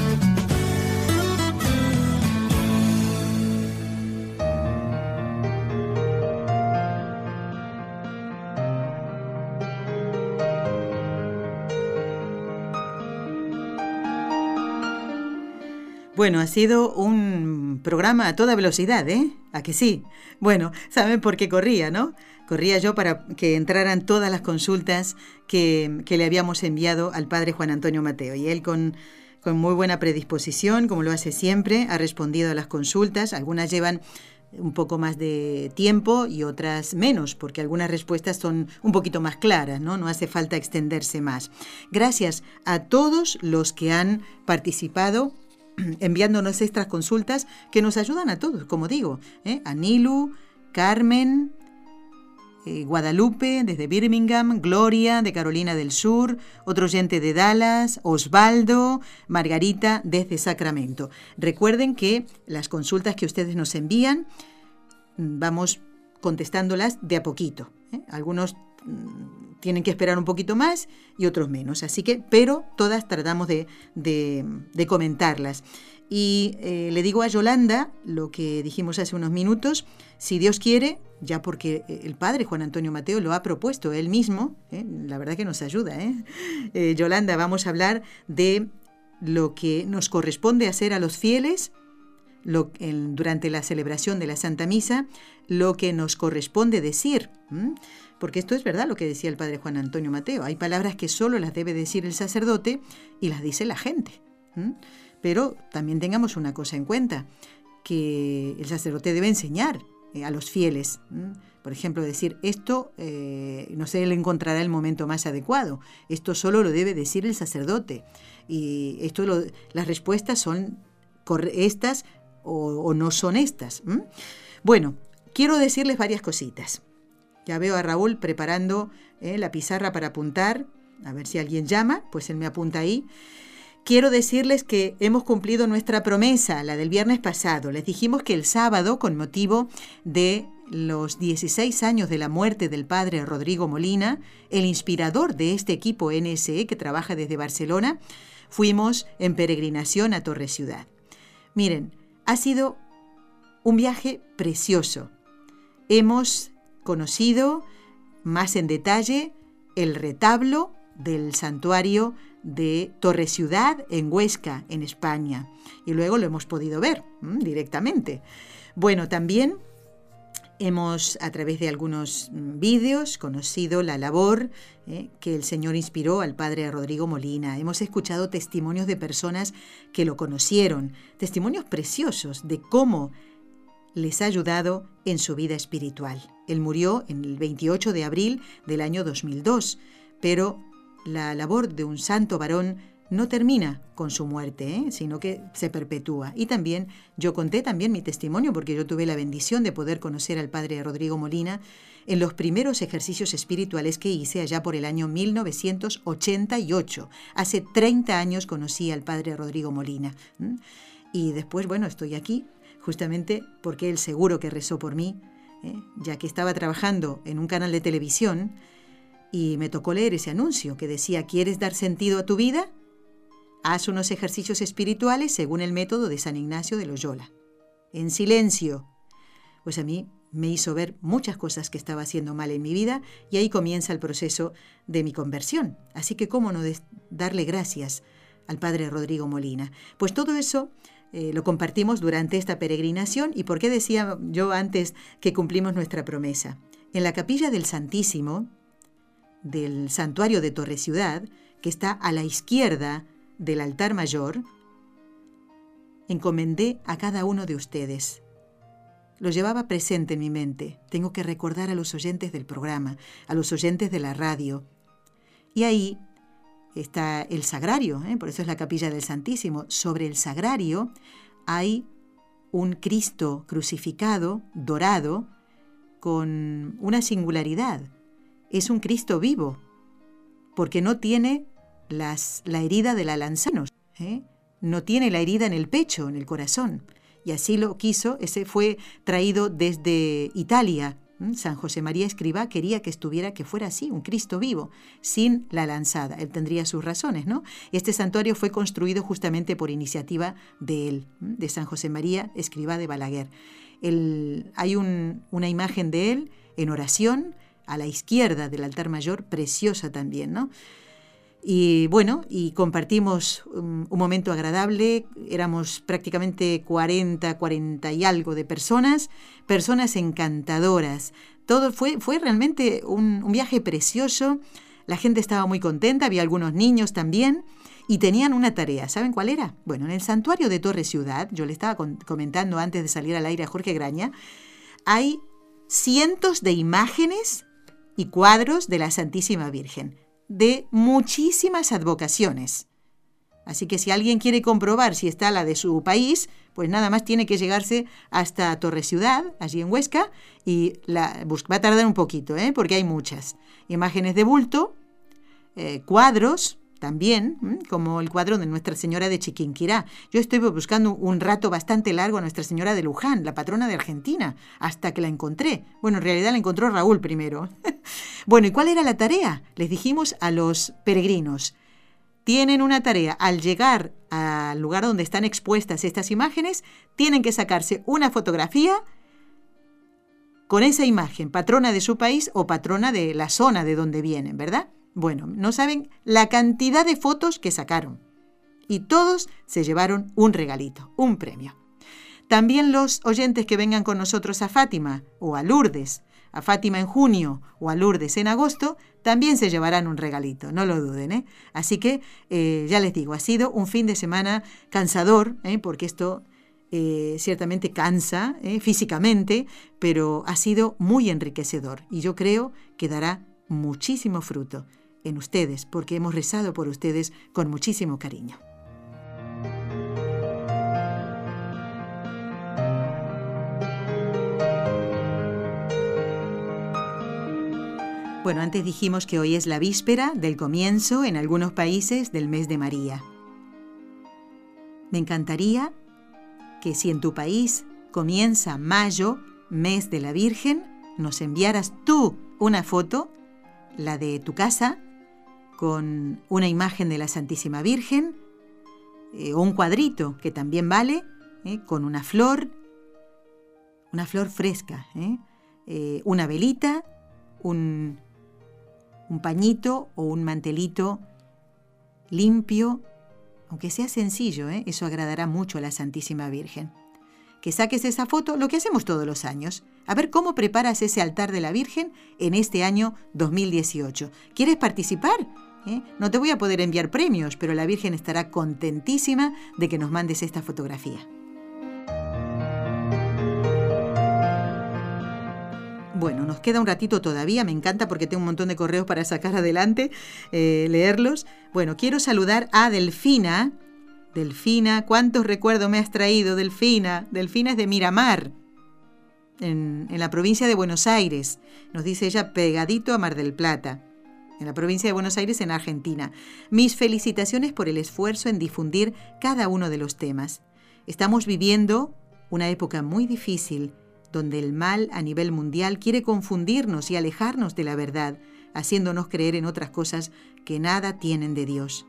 Bueno, ha sido un programa a toda velocidad, ¿eh? ¿A que sí? Bueno, saben por qué corría, ¿no? Corría yo para que entraran todas las consultas que, le habíamos enviado al padre Juan Antonio Mateo. Y él con, con muy buena predisposición, como lo hace siempre, ha respondido a las consultas. Algunas llevan un poco más de tiempo y otras menos, porque algunas respuestas son un poquito más claras, ¿no? No hace falta extenderse más. Gracias a todos los que han participado enviándonos estas consultas que nos ayudan a todos, como digo, ¿eh? a Nilu, Carmen, eh, Guadalupe desde Birmingham, Gloria de Carolina del Sur, otro oyente de Dallas, Osvaldo, Margarita desde Sacramento. Recuerden que las consultas que ustedes nos envían, mm, vamos contestándolas de a poquito. ¿eh? Algunos mm, tienen que esperar un poquito más y otros menos. Así que, pero todas tratamos de, comentarlas. Y eh, le digo a Yolanda lo que dijimos hace unos minutos, si Dios quiere, ya porque el padre Juan Antonio Mateo lo ha propuesto él mismo, ¿eh? la verdad que nos ayuda. ¿eh? Yolanda, vamos a hablar de lo que nos corresponde hacer a los fieles lo, durante la celebración de la Santa Misa, lo que nos corresponde decir. Porque esto es verdad lo que decía el padre Juan Antonio Mateo. Hay palabras que solo las debe decir el sacerdote y las dice la gente. Pero también tengamos una cosa en cuenta, que el sacerdote debe enseñar eh, a los fieles. Por ejemplo, decir, esto, eh, no sé, él encontrará el momento más adecuado. Esto solo lo debe decir el sacerdote. Y esto las respuestas son estas o, no son estas. Bueno, quiero decirles varias cositas. Ya veo a Raúl preparando eh, la pizarra para apuntar. A ver si alguien llama, pues él me apunta ahí. Quiero decirles que hemos cumplido nuestra promesa, la del viernes pasado. Les dijimos que el sábado, con motivo de los 16 años de la muerte del padre Rodrigo Molina, el inspirador de este equipo NSE que trabaja desde Barcelona, fuimos en peregrinación a Torre Ciudad. Miren, ha sido un viaje precioso. Hemos conocido más en detalle el retablo del santuario de Torre Ciudad en Huesca, en España. Y luego lo hemos podido ver directamente. Bueno, también hemos, a través de algunos mm, vídeos, conocido la labor eh, que el Señor inspiró al Padre Rodrigo Molina. Hemos escuchado testimonios de personas que lo conocieron, testimonios preciosos de cómo les ha ayudado en su vida espiritual. Él murió en el 28 de abril del año 2002, pero la labor de un santo varón no termina con su muerte, ¿eh? sino que se perpetúa. Y también yo conté también mi testimonio porque yo tuve la bendición de poder conocer al padre Rodrigo Molina en los primeros ejercicios espirituales que hice allá por el año 1988. Hace 30 años conocí al padre Rodrigo Molina. Y después, bueno, estoy aquí justamente porque él seguro que rezó por mí, ¿eh? ya que estaba trabajando en un canal de televisión y me tocó leer ese anuncio que decía, ¿quieres dar sentido a tu vida? Haz unos ejercicios espirituales según el método de San Ignacio de Loyola. En silencio. Pues a mí me hizo ver muchas cosas que estaba haciendo mal en mi vida y ahí comienza el proceso de mi conversión. Así que cómo no darle gracias al Padre Rodrigo Molina. Pues todo eso eh, lo compartimos durante esta peregrinación y por qué decía yo antes que cumplimos nuestra promesa. En la capilla del Santísimo, del santuario de Torre Ciudad, que está a la izquierda del altar mayor, encomendé a cada uno de ustedes. Lo llevaba presente en mi mente. Tengo que recordar a los oyentes del programa, a los oyentes de la radio. Y ahí está el sagrario, ¿eh? por eso es la capilla del Santísimo. Sobre el sagrario hay un Cristo crucificado, dorado, con una singularidad. Es un Cristo vivo, porque no tiene las, la herida de la lanzanos, ¿eh? no tiene la herida en el pecho, en el corazón. Y así lo quiso, ese fue traído desde Italia, San José María Escribá quería que estuviera, que fuera así, un Cristo vivo, sin la lanzada. Él tendría sus razones, ¿no? Este santuario fue construido justamente por iniciativa de él, de San José María Escribá de Balaguer. hay una imagen de él en oración a la izquierda del altar mayor, preciosa también, ¿no? Y bueno, y compartimos un, momento agradable, éramos prácticamente 40, 40 y algo de personas, personas encantadoras. Todo fue, fue realmente un, viaje precioso, la gente estaba muy contenta, había algunos niños también y tenían una tarea. ¿Saben cuál era? Bueno, en el santuario de Torre Ciudad, yo le estaba comentando antes de salir al aire a Jorge Graña, hay cientos de imágenes y cuadros de la Santísima Virgen de muchísimas advocaciones. Así que si alguien quiere comprobar si está la de su país, pues nada más tiene que llegarse hasta Torre Ciudad, allí en Huesca, y la, va a tardar un poquito, ¿eh? porque hay muchas. Imágenes de bulto, eh, cuadros, también, como el cuadro de Nuestra Señora de Chiquinquirá. Yo estuve buscando un rato bastante largo a Nuestra Señora de Luján, la patrona de Argentina, hasta que la encontré. Bueno, en realidad la encontró Raúl primero. bueno, ¿y cuál era la tarea? Les dijimos a los peregrinos, tienen una tarea. Al llegar al lugar donde están expuestas estas imágenes, tienen que sacarse una fotografía con esa imagen, patrona de su país o patrona de la zona de donde vienen, ¿verdad? Bueno, no saben la cantidad de fotos que sacaron. Y todos se llevaron un regalito, un premio. También los oyentes que vengan con nosotros a Fátima o a Lourdes, a Fátima en junio o a Lourdes en agosto, también se llevarán un regalito, no lo duden. ¿eh? Así que eh, ya les digo, ha sido un fin de semana cansador, ¿eh? porque esto ciertamente cansa físicamente, pero ha sido muy enriquecedor y yo creo que dará muchísimo fruto en ustedes, porque hemos rezado por ustedes con muchísimo cariño. Bueno, antes dijimos que hoy es la víspera del comienzo en algunos países del mes de María. Me encantaría que si en tu país comienza mayo, mes de la Virgen, nos enviaras tú una foto, la de tu casa, con una imagen de la Santísima Virgen, eh, o un cuadrito, que también vale, eh, con una flor, una flor fresca, eh, una velita, un, un pañito o un mantelito limpio, aunque sea sencillo, eso agradará mucho a la Santísima Virgen. Que saques esa foto, lo que hacemos todos los años, a ver cómo preparas ese altar de la Virgen en este año 2018. ¿Quieres participar? ¿Eh? No te voy a poder enviar premios, pero la Virgen estará contentísima de que nos mandes esta fotografía. Bueno, nos queda un ratito todavía, me encanta porque tengo un montón de correos para sacar adelante, eh, leerlos. Bueno, quiero saludar a Delfina. Delfina, ¿cuántos recuerdos me has traído, Delfina? Delfina es de Miramar, en, en la provincia de Buenos Aires. Nos dice ella pegadito a Mar del Plata en la provincia de Buenos Aires, en Argentina. Mis felicitaciones por el esfuerzo en difundir cada uno de los temas. Estamos viviendo una época muy difícil, donde el mal a nivel mundial quiere confundirnos y alejarnos de la verdad, haciéndonos creer en otras cosas que nada tienen de Dios.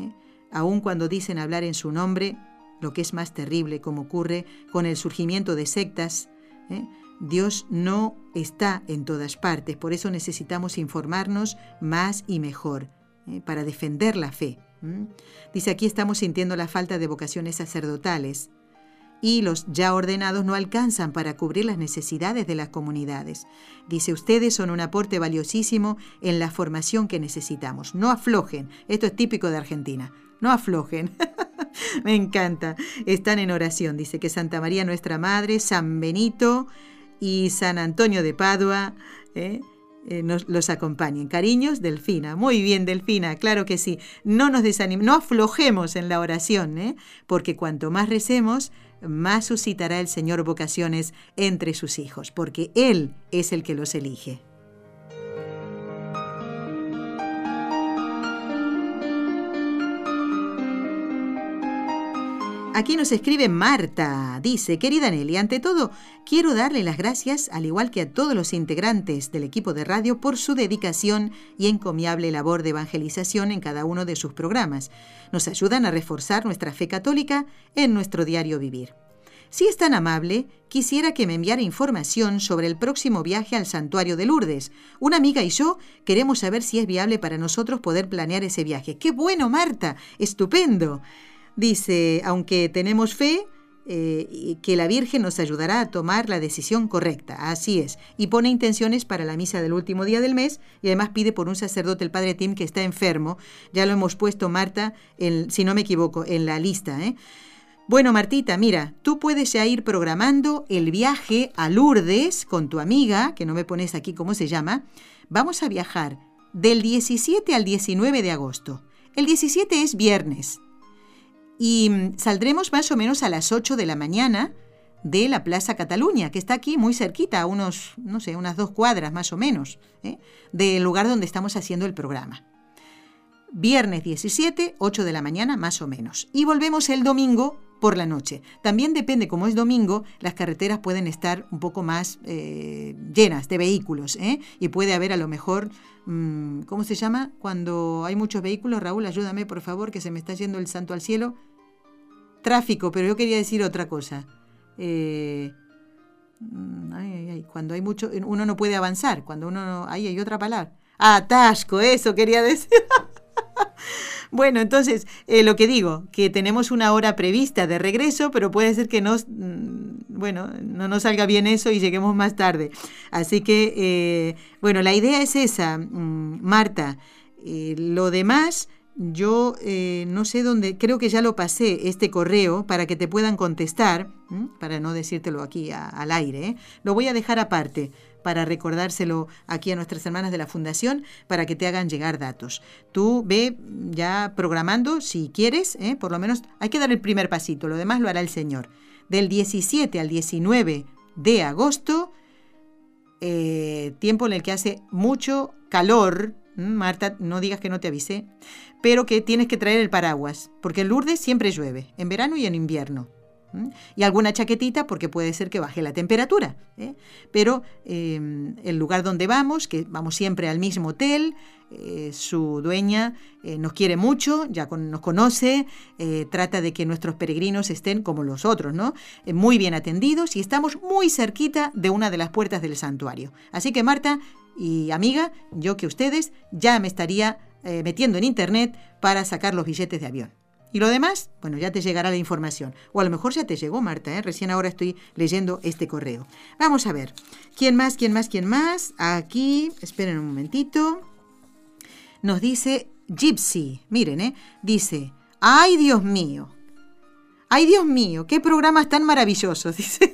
¿Eh? Aun cuando dicen hablar en su nombre, lo que es más terrible, como ocurre con el surgimiento de sectas, ¿eh? Dios no está en todas partes, por eso necesitamos informarnos más y mejor ¿eh? para defender la fe. Dice, aquí estamos sintiendo la falta de vocaciones sacerdotales y los ya ordenados no alcanzan para cubrir las necesidades de las comunidades. Dice, ustedes son un aporte valiosísimo en la formación que necesitamos. No aflojen. Esto es típico de Argentina. No aflojen. Me encanta. Están en oración. Dice que Santa María nuestra Madre, San Benito, y San Antonio de Padua ¿eh? Eh, nos, los acompañen. Cariños, Delfina. Muy bien, Delfina, claro que sí. No nos desanimemos, no aflojemos en la oración, ¿eh? porque cuanto más recemos, más suscitará el Señor vocaciones entre sus hijos, porque Él es el que los elige. Aquí nos escribe Marta. Dice, querida Nelly, ante todo, quiero darle las gracias, al igual que a todos los integrantes del equipo de radio, por su dedicación y encomiable labor de evangelización en cada uno de sus programas. Nos ayudan a reforzar nuestra fe católica en nuestro diario vivir. Si es tan amable, quisiera que me enviara información sobre el próximo viaje al santuario de Lourdes. Una amiga y yo queremos saber si es viable para nosotros poder planear ese viaje. ¡Qué bueno, Marta! ¡Estupendo! Dice, aunque tenemos fe, eh, que la Virgen nos ayudará a tomar la decisión correcta. Así es. Y pone intenciones para la misa del último día del mes y además pide por un sacerdote, el padre Tim, que está enfermo. Ya lo hemos puesto, Marta, si no me equivoco, en la lista. ¿eh? Bueno, Martita, mira, tú puedes ya ir programando el viaje a Lourdes con tu amiga, que no me pones aquí cómo se llama. Vamos a viajar del 17 al 19 de agosto. El 17 es viernes y mm, saldremos más o menos a las 8 de la mañana de la Plaza Cataluña, que está aquí muy cerquita, a unos, no sé, unas dos cuadras más o menos, ¿eh? del lugar donde estamos haciendo el programa. Viernes 17, 8 de la mañana más o menos. Y volvemos el domingo por la noche. También depende, como es domingo, las carreteras pueden estar un poco más eh, llenas de vehículos ¿eh? y puede haber a lo mejor, mm, ¿cómo se llama? Cuando hay muchos vehículos, Raúl, ayúdame por favor, que se me está yendo el santo al cielo. Tráfico, pero yo quería decir otra cosa. Eh, mm, cuando hay mucho, uno no puede avanzar, cuando uno no, ahí hay otra palabra. Atasco, eso quería decir. Bueno, entonces, eh, lo que digo, que tenemos una hora prevista de regreso, pero puede ser que nos, mm, bueno, no nos salga bien eso y lleguemos más tarde. Así que, eh, bueno, la idea es esa, mm, Marta. Eh, lo demás, yo no sé dónde, creo que ya lo pasé, este correo, para que te puedan contestar, para no decírtelo aquí al aire. Lo voy a dejar aparte para recordárselo aquí a nuestras hermanas de la Fundación para que te hagan llegar datos. Tú ve ya programando si quieres, ¿eh? por lo menos hay que dar el primer pasito, lo demás lo hará el Señor. Del 17 al 19 de agosto, eh, tiempo en el que hace mucho calor, Marta, no digas que no te avisé, pero que tienes que traer el paraguas, porque en Lourdes siempre llueve, en verano y en invierno. Y alguna chaquetita porque puede ser que baje la temperatura. ¿eh? Pero em, el lugar donde vamos, que vamos siempre al mismo hotel, eh, su dueña eh, nos quiere mucho, ya nos conoce, trata de que nuestros peregrinos estén como los otros, ¿no? muy bien atendidos y estamos muy cerquita de una de las puertas del santuario. Así que Marta y amiga, yo que ustedes ya me estaría metiendo en internet para sacar los billetes de avión. Y lo demás, bueno, ya te llegará la información. O a lo mejor ya te llegó, Marta, ¿eh? recién ahora estoy leyendo este correo. Vamos a ver. ¿Quién más, quién más, quién más? Aquí, esperen un momentito. Nos dice Gypsy. Miren, ¿eh? Dice, ay Dios mío. Ay Dios mío, qué programas tan maravillosos. Dice,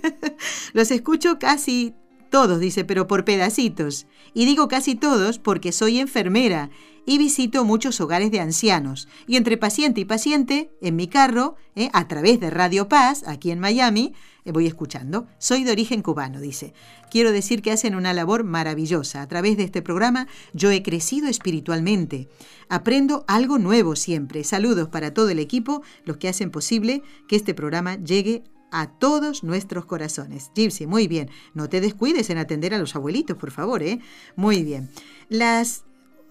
los escucho casi todos, dice, pero por pedacitos. Y digo casi todos porque soy enfermera y visito muchos hogares de ancianos. Y entre paciente y paciente, en mi carro, eh, a través de Radio Paz, aquí en Miami, eh, voy escuchando. Soy de origen cubano, dice. Quiero decir que hacen una labor maravillosa. A través de este programa yo he crecido espiritualmente. Aprendo algo nuevo siempre. Saludos para todo el equipo, los que hacen posible que este programa llegue a todos nuestros corazones. Gypsy, muy bien. No te descuides en atender a los abuelitos, por favor, ¿eh? Muy bien. Las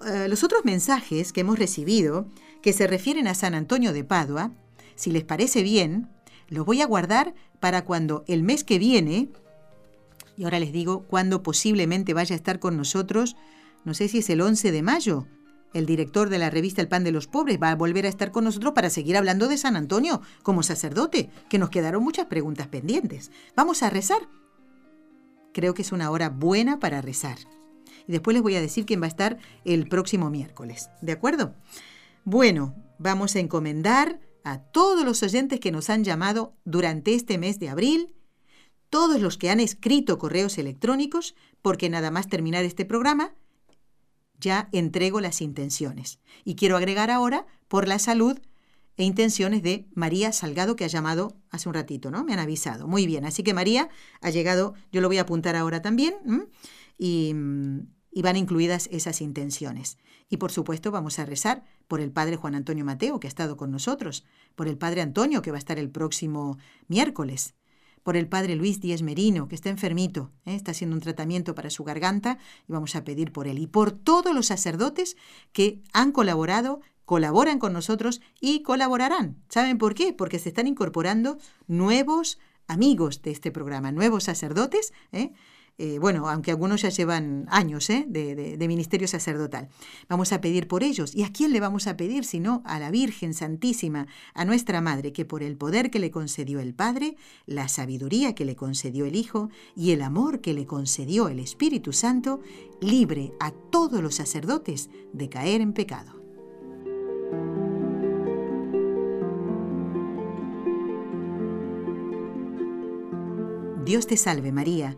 eh, los otros mensajes que hemos recibido que se refieren a San Antonio de Padua, si les parece bien, los voy a guardar para cuando el mes que viene, y ahora les digo cuándo posiblemente vaya a estar con nosotros, no sé si es el 11 de mayo, el director de la revista El Pan de los Pobres va a volver a estar con nosotros para seguir hablando de San Antonio como sacerdote, que nos quedaron muchas preguntas pendientes. Vamos a rezar. Creo que es una hora buena para rezar y después les voy a decir quién va a estar el próximo miércoles. ¿De acuerdo? Bueno, vamos a encomendar a todos los oyentes que nos han llamado durante este mes de abril, todos los que han escrito correos electrónicos, porque nada más terminar este programa, ya entrego las intenciones. Y quiero agregar ahora por la salud e intenciones de María Salgado, que ha llamado hace un ratito, ¿no? Me han avisado. Muy bien, así que María ha llegado, yo lo voy a apuntar ahora también. Y y van incluidas esas intenciones. Y por supuesto vamos a rezar por el Padre Juan Antonio Mateo, que ha estado con nosotros, por el Padre Antonio, que va a estar el próximo miércoles, por el Padre Luis Díez Merino, que está enfermito, ¿eh? está haciendo un tratamiento para su garganta, y vamos a pedir por él, y por todos los sacerdotes que han colaborado, colaboran con nosotros y colaborarán. ¿Saben por qué? Porque se están incorporando nuevos amigos de este programa, nuevos sacerdotes, ¿eh? Eh, bueno, aunque algunos ya llevan años ¿eh? de, ministerio sacerdotal. Vamos a pedir por ellos. ¿Y a quién le vamos a pedir? Sino a la Virgen Santísima, a nuestra Madre, que por el poder que le concedió el Padre, la sabiduría que le concedió el Hijo y el amor que le concedió el Espíritu Santo, libre a todos los sacerdotes de caer en pecado. Dios te salve María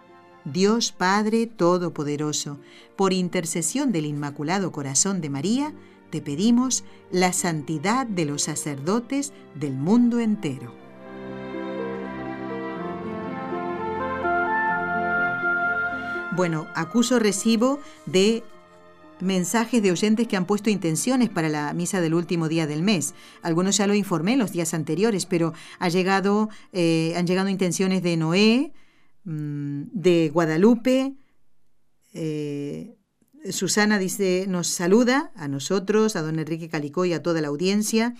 Dios Padre Todopoderoso, por intercesión del Inmaculado Corazón de María, te pedimos la santidad de los sacerdotes del mundo entero. Bueno, acuso recibo de mensajes de oyentes que han puesto intenciones para la misa del último día del mes. Algunos ya lo informé los días anteriores, pero ha llegado, eh, han llegado intenciones de Noé, Mm, de Guadalupe. Eh, Susana dice, nos saluda a nosotros, a don Enrique Calicó y a toda la audiencia.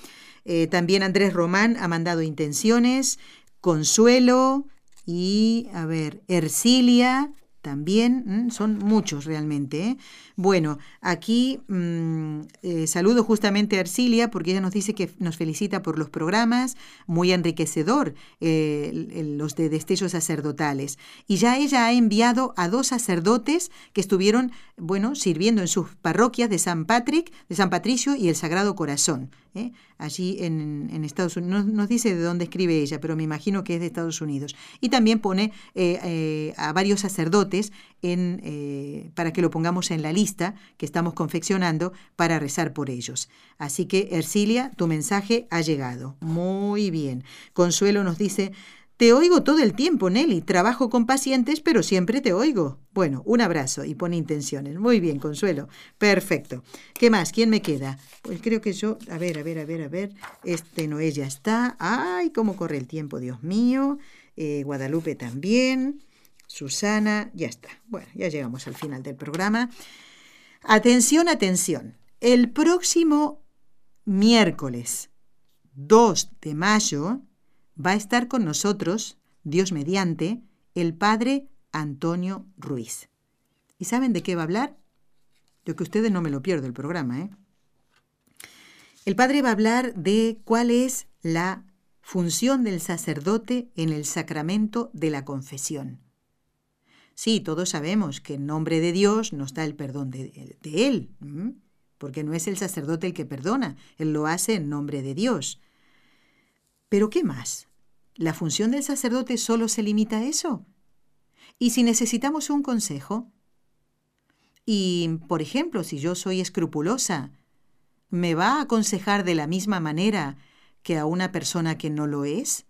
Eh, también Andrés Román ha mandado intenciones. Consuelo y, a ver, Ercilia también, son muchos realmente. ¿eh? Bueno, aquí mm, eh, saludo justamente a Arcilia porque ella nos dice que nos felicita por los programas, muy enriquecedor eh, los de destellos sacerdotales. Y ya ella ha enviado a dos sacerdotes que estuvieron, bueno, sirviendo en sus parroquias de San Patrick, de San Patricio y el Sagrado Corazón. ¿eh? allí en, Estados Unidos. No nos dice de dónde escribe ella, pero me imagino que es de Estados Unidos. Y también pone eh, eh, a varios sacerdotes en, para que lo pongamos en la lista que estamos confeccionando para rezar por ellos. Así que, Ercilia, tu mensaje ha llegado. Muy bien. Consuelo nos dice... Te oigo todo el tiempo, Nelly. Trabajo con pacientes, pero siempre te oigo. Bueno, un abrazo y pone intenciones. Muy bien, Consuelo. Perfecto. ¿Qué más? ¿Quién me queda? Pues creo que yo. A ver, a ver, a ver, a ver. Este Noé ya está. ¡Ay, cómo corre el tiempo, Dios mío! Eh, Guadalupe también. Susana, ya está. Bueno, ya llegamos al final del programa. Atención, atención. El próximo miércoles 2 de mayo va a estar con nosotros, Dios mediante, el Padre Antonio Ruiz. ¿Y saben de qué va a hablar? Yo que ustedes no me lo pierdo el programa, ¿eh? El Padre va a hablar de cuál es la función del sacerdote en el sacramento de la confesión. Sí, todos sabemos que en nombre de Dios nos da el perdón de, de Él, porque no es el sacerdote el que perdona, Él lo hace en nombre de Dios. Pero ¿qué más? ¿La función del sacerdote solo se limita a eso? ¿Y si necesitamos un consejo? Y, por ejemplo, si yo soy escrupulosa, ¿me va a aconsejar de la misma manera que a una persona que no lo es?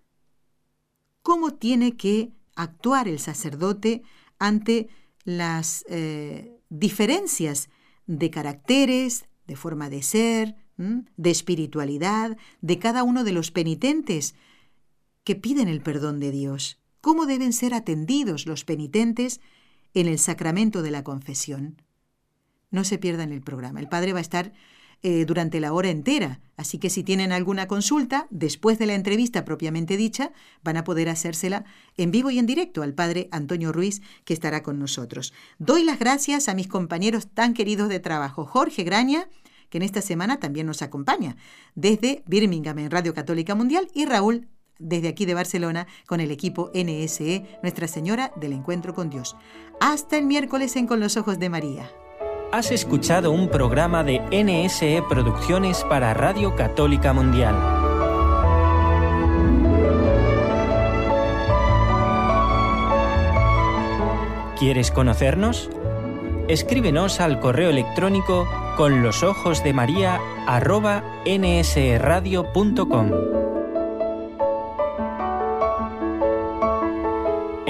¿Cómo tiene que actuar el sacerdote ante las eh, diferencias de caracteres, de forma de ser, de espiritualidad de cada uno de los penitentes que piden el perdón de Dios. ¿Cómo deben ser atendidos los penitentes en el sacramento de la confesión? No se pierdan el programa. El Padre va a estar eh, durante la hora entera. Así que si tienen alguna consulta, después de la entrevista propiamente dicha, van a poder hacérsela en vivo y en directo al padre Antonio Ruiz, que estará con nosotros. Doy las gracias a mis compañeros tan queridos de trabajo, Jorge Graña, que en esta semana también nos acompaña, desde Birmingham en Radio Católica Mundial, y Raúl desde aquí de Barcelona con el equipo NSE, Nuestra Señora del Encuentro con Dios. Hasta el miércoles en Con los Ojos de María. Has escuchado un programa de NSE Producciones para Radio Católica Mundial. ¿Quieres conocernos? Escríbenos al correo electrónico con los ojos de María nsradio.com.